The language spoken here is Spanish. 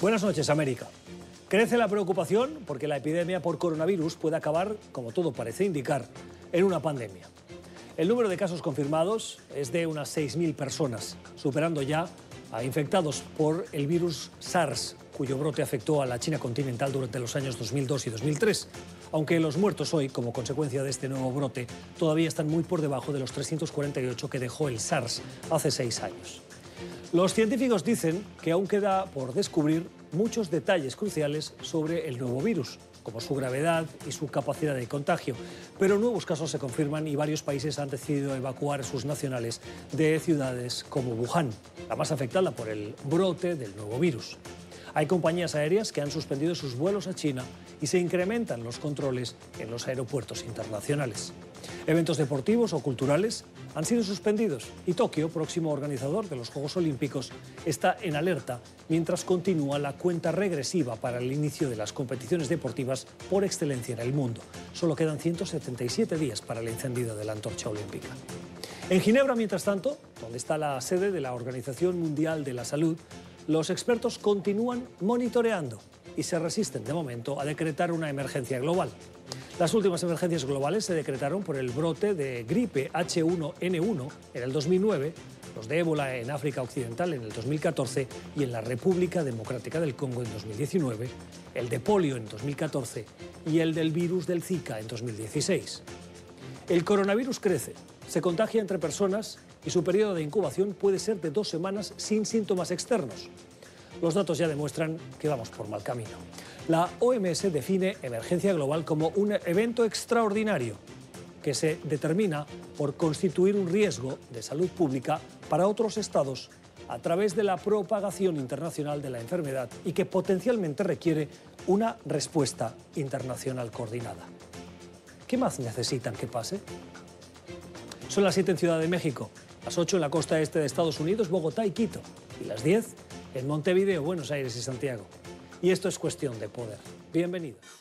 Buenas noches, América. Crece la preocupación porque la epidemia por coronavirus puede acabar, como todo parece indicar, en una pandemia. El número de casos confirmados es de unas 6.000 personas, superando ya a infectados por el virus SARS, cuyo brote afectó a la China continental durante los años 2002 y 2003. Aunque los muertos hoy, como consecuencia de este nuevo brote, todavía están muy por debajo de los 348 que dejó el SARS hace seis años. Los científicos dicen que aún queda por descubrir muchos detalles cruciales sobre el nuevo virus, como su gravedad y su capacidad de contagio. Pero nuevos casos se confirman y varios países han decidido evacuar sus nacionales de ciudades como Wuhan, la más afectada por el brote del nuevo virus. Hay compañías aéreas que han suspendido sus vuelos a China y se incrementan los controles en los aeropuertos internacionales. Eventos deportivos o culturales han sido suspendidos y Tokio, próximo organizador de los Juegos Olímpicos, está en alerta mientras continúa la cuenta regresiva para el inicio de las competiciones deportivas por excelencia en el mundo. Solo quedan 177 días para el encendido de la antorcha olímpica. En Ginebra, mientras tanto, donde está la sede de la Organización Mundial de la Salud, los expertos continúan monitoreando y se resisten de momento a decretar una emergencia global. Las últimas emergencias globales se decretaron por el brote de gripe H1N1 en el 2009, los de ébola en África Occidental en el 2014 y en la República Democrática del Congo en 2019, el de polio en 2014 y el del virus del Zika en 2016. El coronavirus crece, se contagia entre personas y su periodo de incubación puede ser de dos semanas sin síntomas externos. Los datos ya demuestran que vamos por mal camino. La OMS define emergencia global como un evento extraordinario que se determina por constituir un riesgo de salud pública para otros estados a través de la propagación internacional de la enfermedad y que potencialmente requiere una respuesta internacional coordinada. ¿Qué más necesitan que pase? Son las 7 en Ciudad de México, las 8 en la costa este de Estados Unidos, Bogotá y Quito, y las 10 en Montevideo, Buenos Aires y Santiago. Y esto es cuestión de poder. Bienvenidos.